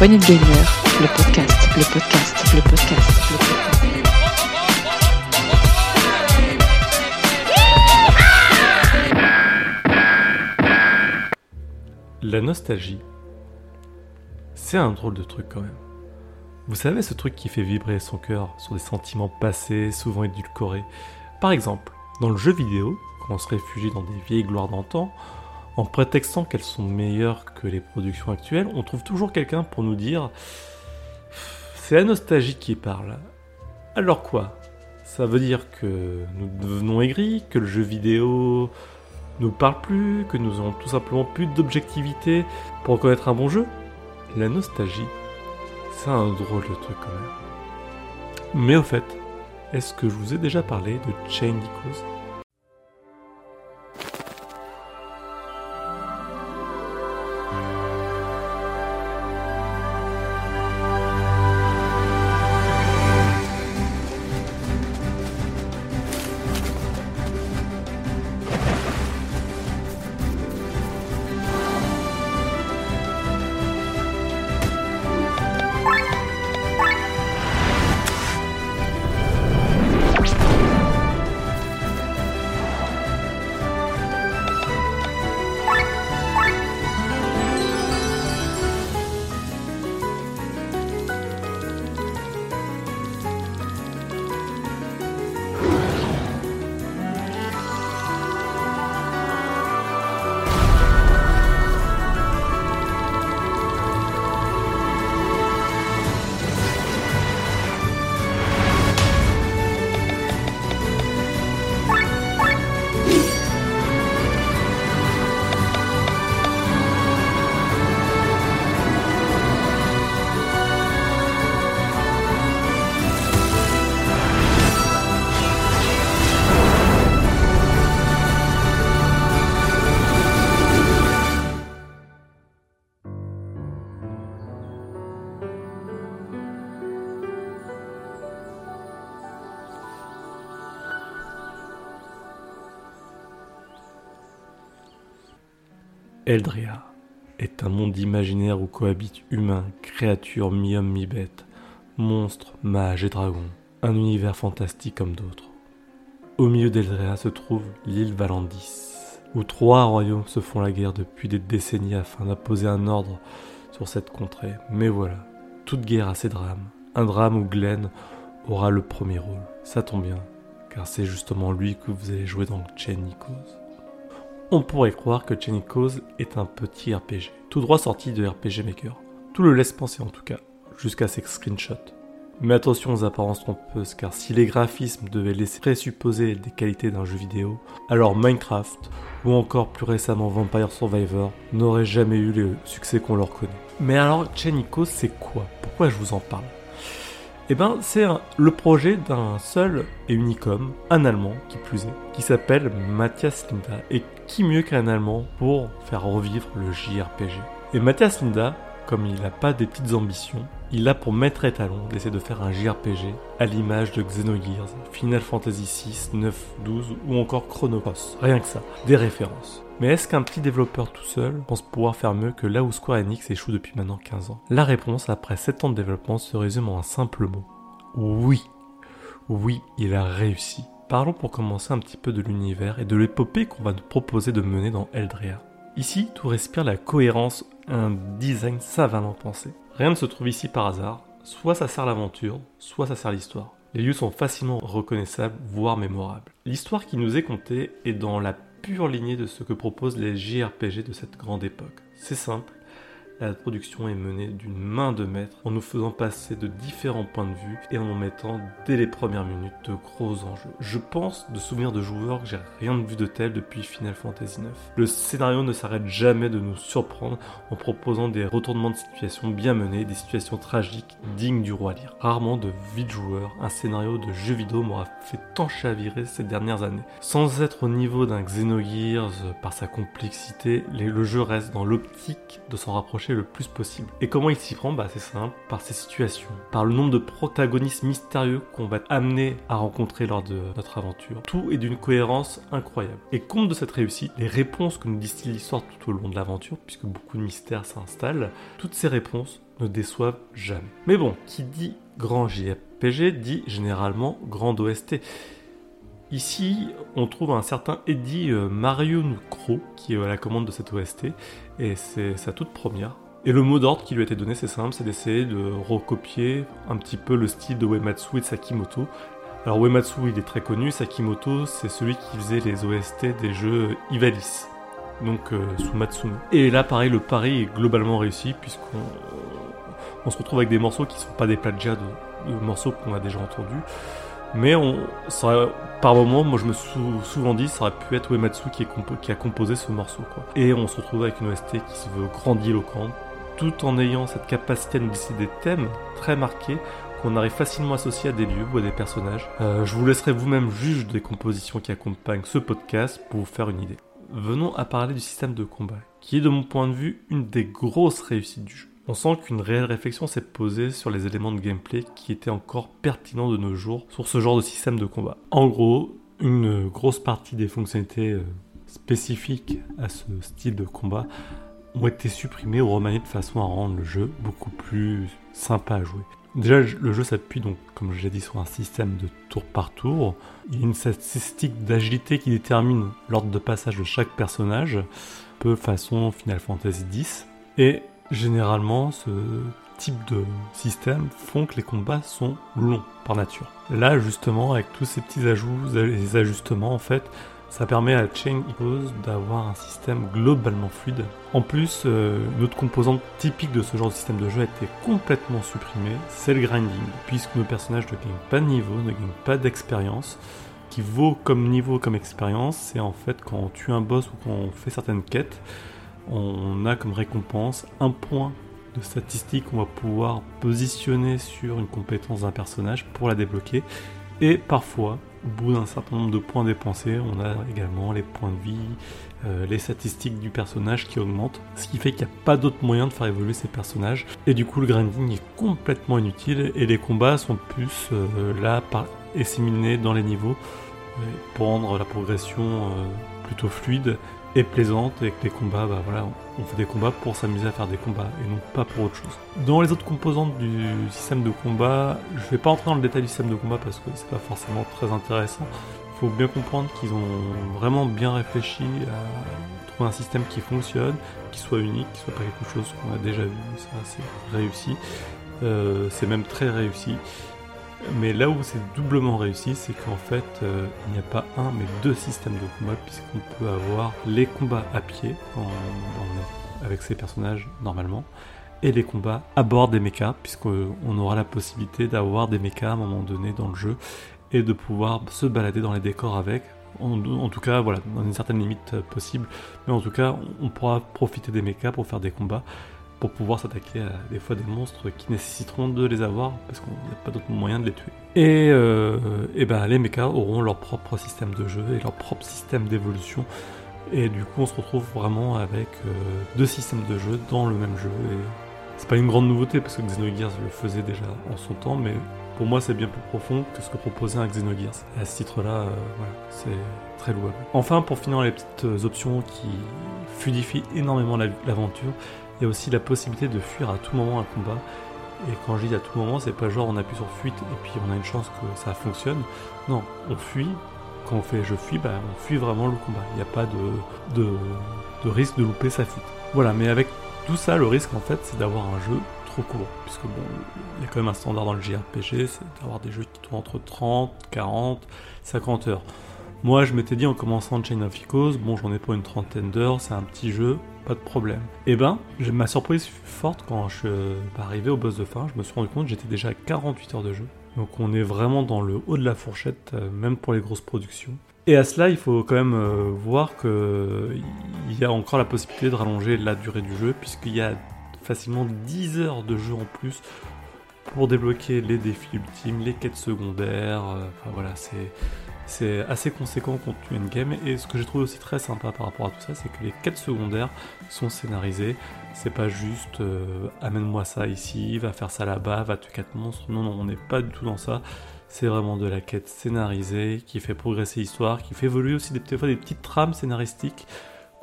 Gamer, le podcast, le podcast, le podcast, le podcast. La nostalgie, c'est un drôle de truc quand même. Vous savez ce truc qui fait vibrer son cœur sur des sentiments passés, souvent édulcorés. Par exemple, dans le jeu vidéo, quand on se réfugie dans des vieilles gloires d'antan, en prétextant qu'elles sont meilleures que les productions actuelles, on trouve toujours quelqu'un pour nous dire c'est la nostalgie qui parle. Alors quoi? Ça veut dire que nous devenons aigris, que le jeu vidéo nous parle plus, que nous avons tout simplement plus d'objectivité pour reconnaître un bon jeu? La nostalgie, c'est un drôle de truc quand même. Mais au fait, est-ce que je vous ai déjà parlé de Chain Echoes Eldrea est un monde imaginaire où cohabitent humains, créatures mi-hommes mi-bêtes, monstres, mages et dragons. Un univers fantastique comme d'autres. Au milieu d'Eldrea se trouve l'île Valandis, où trois royaumes se font la guerre depuis des décennies afin d'imposer un ordre sur cette contrée. Mais voilà, toute guerre a ses drames. Un drame où Glenn aura le premier rôle. Ça tombe bien, car c'est justement lui que vous allez jouer dans Chain Echoes. On pourrait croire que Chain est un petit RPG, tout droit sorti de RPG Maker. Tout le laisse penser en tout cas, jusqu'à ces screenshots. Mais attention aux apparences trompeuses, car si les graphismes devaient laisser présupposer des qualités d'un jeu vidéo, alors Minecraft, ou encore plus récemment Vampire Survivor, n'auraient jamais eu le succès qu'on leur connaît. Mais alors, Chain Echoes, c'est quoi? Pourquoi je vous en parle? Eh ben, c'est le projet d'un seul et unique homme, un Allemand qui plus est, qui s'appelle Matthias Linda. Et qui mieux qu'un Allemand pour faire revivre le JRPG Et Matthias Linda, comme il n'a pas des petites ambitions, il a pour maître étalon d'essayer de faire un JRPG à l'image de Xenogears, Final Fantasy VI, 9, 12 ou encore Chrono. Rien que ça, des références. Mais est-ce qu'un petit développeur tout seul pense pouvoir faire mieux que là où Square Enix échoue depuis maintenant 15 ans? La réponse, après 7 ans de développement, se résume en un simple mot. Oui. Oui, il a réussi. Parlons pour commencer un petit peu de l'univers et de l'épopée qu'on va nous proposer de mener dans Eldrea. Ici, tout respire la cohérence un design savamment pensé. Rien ne se trouve ici par hasard, soit ça sert l'aventure, soit ça sert l'histoire. Les lieux sont facilement reconnaissables, voire mémorables. L'histoire qui nous est contée est dans la pure lignée de ce que proposent les JRPG de cette grande époque. C'est simple, la production est menée d'une main de maître en nous faisant passer de différents points de vue et en nous mettant dès les premières minutes de gros enjeux. Je pense de souvenirs de joueurs que j'ai rien vu de tel depuis Final Fantasy IX. Le scénario ne s'arrête jamais de nous surprendre en proposant des retournements de situation bien menés, des situations tragiques dignes du roi Lyre. Rarement de vide joueur, un scénario de jeu vidéo m'aura fait tant chavirer ces dernières années. Sans être au niveau d'un Xenogears euh, par sa complexité, le jeu reste dans l'optique de s'en rapprocher le plus possible. Et comment il s'y prend Bah c'est simple, par ces situations, par le nombre de protagonistes mystérieux qu'on va amené à rencontrer lors de notre aventure. Tout est d'une cohérence incroyable. Et compte de cette réussite, les réponses que nous distille l'histoire tout au long de l'aventure, puisque beaucoup de mystères s'installent, toutes ces réponses ne déçoivent jamais. Mais bon, qui dit grand JRPG dit généralement grand OST. Ici, on trouve un certain Eddie euh, Mario Nucro qui est à la commande de cette OST, et c'est sa toute première. Et le mot d'ordre qui lui a été donné, c'est simple, c'est d'essayer de recopier un petit peu le style de Uematsu et de Sakimoto. Alors Uematsu, il est très connu, Sakimoto, c'est celui qui faisait les OST des jeux Ivalice, donc euh, sous Matsumi. Et là, pareil, le pari est globalement réussi, puisqu'on on se retrouve avec des morceaux qui ne sont pas des plagiats de morceaux qu'on a déjà entendus. Mais on, ça, par moment, moi je me suis souvent dit, ça aurait pu être Uematsu qui, a composé ce morceau. Et on se retrouve avec une OST qui se veut grandiloquente, tout en ayant cette capacité à nous décider des thèmes très marqués qu'on arrive facilement à associer à des lieux ou à des personnages. Euh, je vous laisserai vous-même juge des compositions qui accompagnent ce podcast pour vous faire une idée. Venons à parler du système de combat, qui est de mon point de vue une des grosses réussites du jeu. On sent qu'une réelle réflexion s'est posée sur les éléments de gameplay qui étaient encore pertinents de nos jours sur ce genre de système de combat. En gros, une grosse partie des fonctionnalités euh, spécifiques à ce style de combat ont été supprimées ou remaniées de façon à rendre le jeu beaucoup plus sympa à jouer. Déjà, le jeu s'appuie donc, comme je l'ai dit, sur un système de tour par tour. Il y a une statistique d'agilité qui détermine l'ordre de passage de chaque personnage, peu façon Final Fantasy X. Et Généralement, ce type de système font que les combats sont longs par nature. Là, justement, avec tous ces petits ajouts, les ajustements, en fait, ça permet à Chain Heroes d'avoir un système globalement fluide. En plus, euh, une autre composante typique de ce genre de système de jeu a été complètement supprimée, c'est le grinding, puisque nos personnages ne gagnent pas de niveau, ne gagnent pas d'expérience. Qui vaut comme niveau, comme expérience, c'est en fait quand on tue un boss ou quand on fait certaines quêtes, on a comme récompense un point de statistique qu'on va pouvoir positionner sur une compétence d'un personnage pour la débloquer. Et parfois, au bout d'un certain nombre de points dépensés, on a également les points de vie, euh, les statistiques du personnage qui augmentent, ce qui fait qu'il n'y a pas d'autre moyen de faire évoluer ces personnages. Et du coup, le grinding est complètement inutile et les combats sont plus euh, là par éséminés dans les niveaux euh, pour rendre la progression plutôt fluide et plaisante et que les combats, bah voilà, on fait des combats pour s'amuser à faire des combats et non pas pour autre chose. Dans les autres composantes du système de combat, je vais pas entrer dans le détail du système de combat parce que c'est pas forcément très intéressant. Il faut bien comprendre qu'ils ont vraiment bien réfléchi à trouver un système qui fonctionne, qui soit unique, qui soit pas quelque chose qu'on a déjà vu, c'est assez réussi. Euh, c'est même très réussi. Mais là où c'est doublement réussi, c'est qu'en fait, euh, il n'y a pas un, mais deux systèmes de combat, puisqu'on peut avoir les combats à pied, avec ses personnages normalement, et les combats à bord des mechas, puisqu'on aura la possibilité d'avoir des mechas à un moment donné dans le jeu, et de pouvoir se balader dans les décors avec. En, tout cas, voilà, dans une certaine limite euh, possible, mais en tout cas, on pourra profiter des mechas pour faire des combats pour pouvoir s'attaquer à des fois des monstres qui nécessiteront de les avoir parce qu'il n'y a pas d'autre moyen de les tuer. Et, euh, ben les mechas auront leur propre système de jeu et leur propre système d'évolution. Et du coup, on se retrouve vraiment avec euh, deux systèmes de jeu dans le même jeu. Et c'est pas une grande nouveauté parce que Xenogears le faisait déjà en son temps, mais pour moi, c'est bien plus profond que ce que proposait un Xenogears. Et à ce titre-là, euh, c'est très louable. Enfin, pour finir les petites options qui fluidifient énormément l'aventure, il y a aussi la possibilité de fuir à tout moment un combat. Et quand je dis à tout moment, c'est pas genre on appuie sur fuite et puis on a une chance que ça fonctionne. Non, on fuit. Quand on fait je fuis, bah, on fuit vraiment le combat. Il n'y a pas de, risque de louper sa fuite. Voilà, mais avec tout ça, le risque en fait, c'est d'avoir un jeu trop court. Puisque bon, il y a quand même un standard dans le JRPG, c'est d'avoir des jeux qui tournent entre 30, 40, 50 heures. Moi, je m'étais dit en commençant Chain of Echoes, bon, j'en ai pas une trentaine d'heures, c'est un petit jeu, pas de problème. Et eh ben, ma surprise fut forte quand je suis arrivé au boss de fin, je me suis rendu compte que j'étais déjà à 48 heures de jeu. Donc on est vraiment dans le haut de la fourchette, euh, même pour les grosses productions. Et à cela, il faut quand même euh, voir qu'il y a encore la possibilité de rallonger la durée du jeu, puisqu'il y a facilement 10 heures de jeu en plus pour débloquer les défis ultimes, les quêtes secondaires. Euh, enfin voilà, c'est C'est assez conséquent contre tu endgame. Et ce que j'ai trouvé aussi très sympa par rapport à tout ça, c'est que les quêtes secondaires sont scénarisées. C'est pas juste euh, amène-moi ça ici, va faire ça là-bas, va tuer quatre monstres. Non, non, on n'est pas du tout dans ça. C'est vraiment de la quête scénarisée qui fait progresser l'histoire, qui fait évoluer aussi des, des petites trames scénaristiques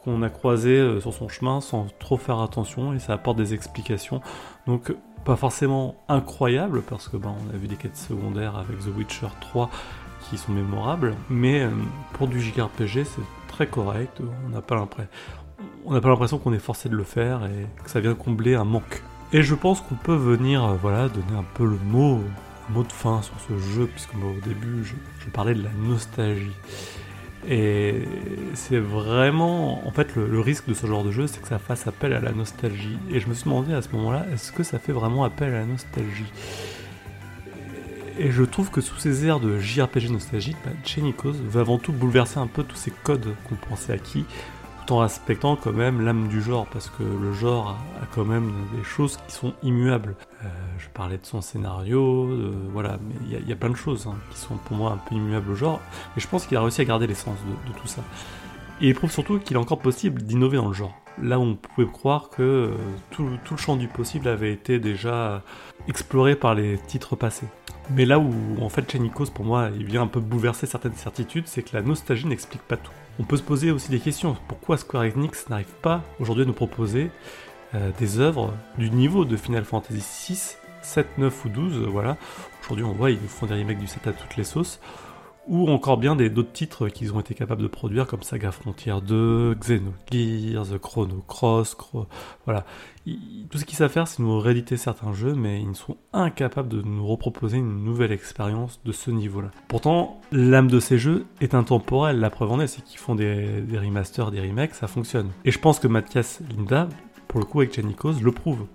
qu'on a croisées euh, sur son chemin sans trop faire attention et ça apporte des explications. Donc pas forcément incroyable parce que ben, on a vu des quêtes secondaires avec The Witcher 3 qui sont mémorables, mais euh, pour du JRPG c'est très correct, on n'a pas l'impression qu'on est forcé de le faire et que ça vient combler un manque. Et je pense qu'on peut venir euh, voilà donner un peu le mot mot de fin sur ce jeu puisque moi, au début je, parlais de la nostalgie. Et c'est vraiment, en fait, le, risque de ce genre de jeu, c'est que ça fasse appel à la nostalgie. Et je me suis demandé à ce moment-là, est-ce que ça fait vraiment appel à la nostalgie? Et je trouve que sous ces airs de JRPG nostalgique, bah, Chenikos veut avant tout bouleverser un peu tous ces codes qu'on pensait acquis, tout en respectant quand même l'âme du genre, parce que le genre a, quand même des choses qui sont immuables. Euh, je parlais de son scénario, voilà, mais il y, a plein de choses hein, qui sont pour moi un peu immuables au genre, et je pense qu'il a réussi à garder l'essence de, tout ça. Et il prouve surtout qu'il est encore possible d'innover dans le genre. Là où on pouvait croire que euh, tout, tout, le champ du possible avait été déjà exploré par les titres passés. Mais là où en fait Chenikos pour moi il vient un peu bouleverser certaines certitudes, c'est que la nostalgie n'explique pas tout. On peut se poser aussi des questions. Pourquoi Square Enix n'arrive pas aujourd'hui à nous proposer euh, des œuvres du niveau de Final Fantasy VI, 7, 9 ou 12 Voilà. Aujourd'hui on voit ils nous font des remakes du 7 à toutes les sauces ou encore bien d'autres titres qu'ils ont été capables de produire comme Saga Frontier 2, Xenogears, Chrono Cross, voilà. tout ce qu'ils savent faire, c'est nous rééditer certains jeux, mais ils sont incapables de nous reproposer une nouvelle expérience de ce niveau-là. Pourtant, l'âme de ces jeux est intemporelle, la preuve en est, c'est qu'ils font des, des, remasters, des remakes, ça fonctionne. Et je pense que Mathias Linda, pour le coup avec Janikos, le prouve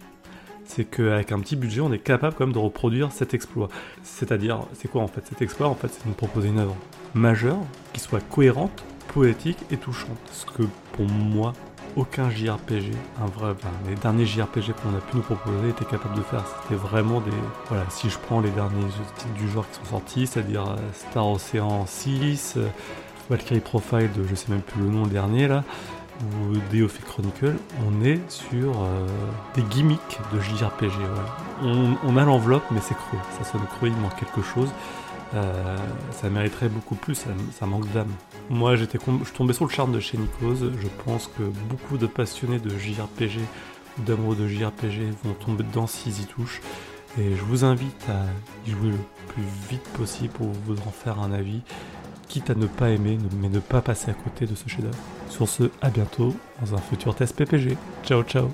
c'est qu'avec un petit budget, on est capable quand même de reproduire cet exploit. C'est-à-dire, c'est quoi en fait Cet exploit, en fait, c'est de nous proposer une œuvre majeure, qui soit cohérente, poétique et touchante. Ce que pour moi, aucun JRPG, un vrai, les derniers JRPG qu'on a pu nous proposer étaient capables de faire. C'était vraiment des, voilà, si je prends les derniers titres du genre qui sont sortis, c'est-à-dire euh, Star Ocean 6, euh, Valkyrie Profile de je sais même plus le nom le dernier là, ou DOF Chronicle, on est sur euh, des gimmicks de JRPG. On, a l'enveloppe, mais c'est creux. Ça sonne creux, il manque quelque chose. Euh, ça mériterait beaucoup plus, ça, manque d'âme. Moi, j'étais, je tombé sur le charme de chez Je pense que beaucoup de passionnés de JRPG ou d'amoureux de JRPG vont tomber dedans s'ils y touchent. Et je vous invite à y jouer le plus vite possible pour vous en faire un avis quitte à ne pas aimer, mais ne pas passer à côté de ce chef-d'œuvre. Sur ce, à bientôt dans un futur test PPG. Ciao ciao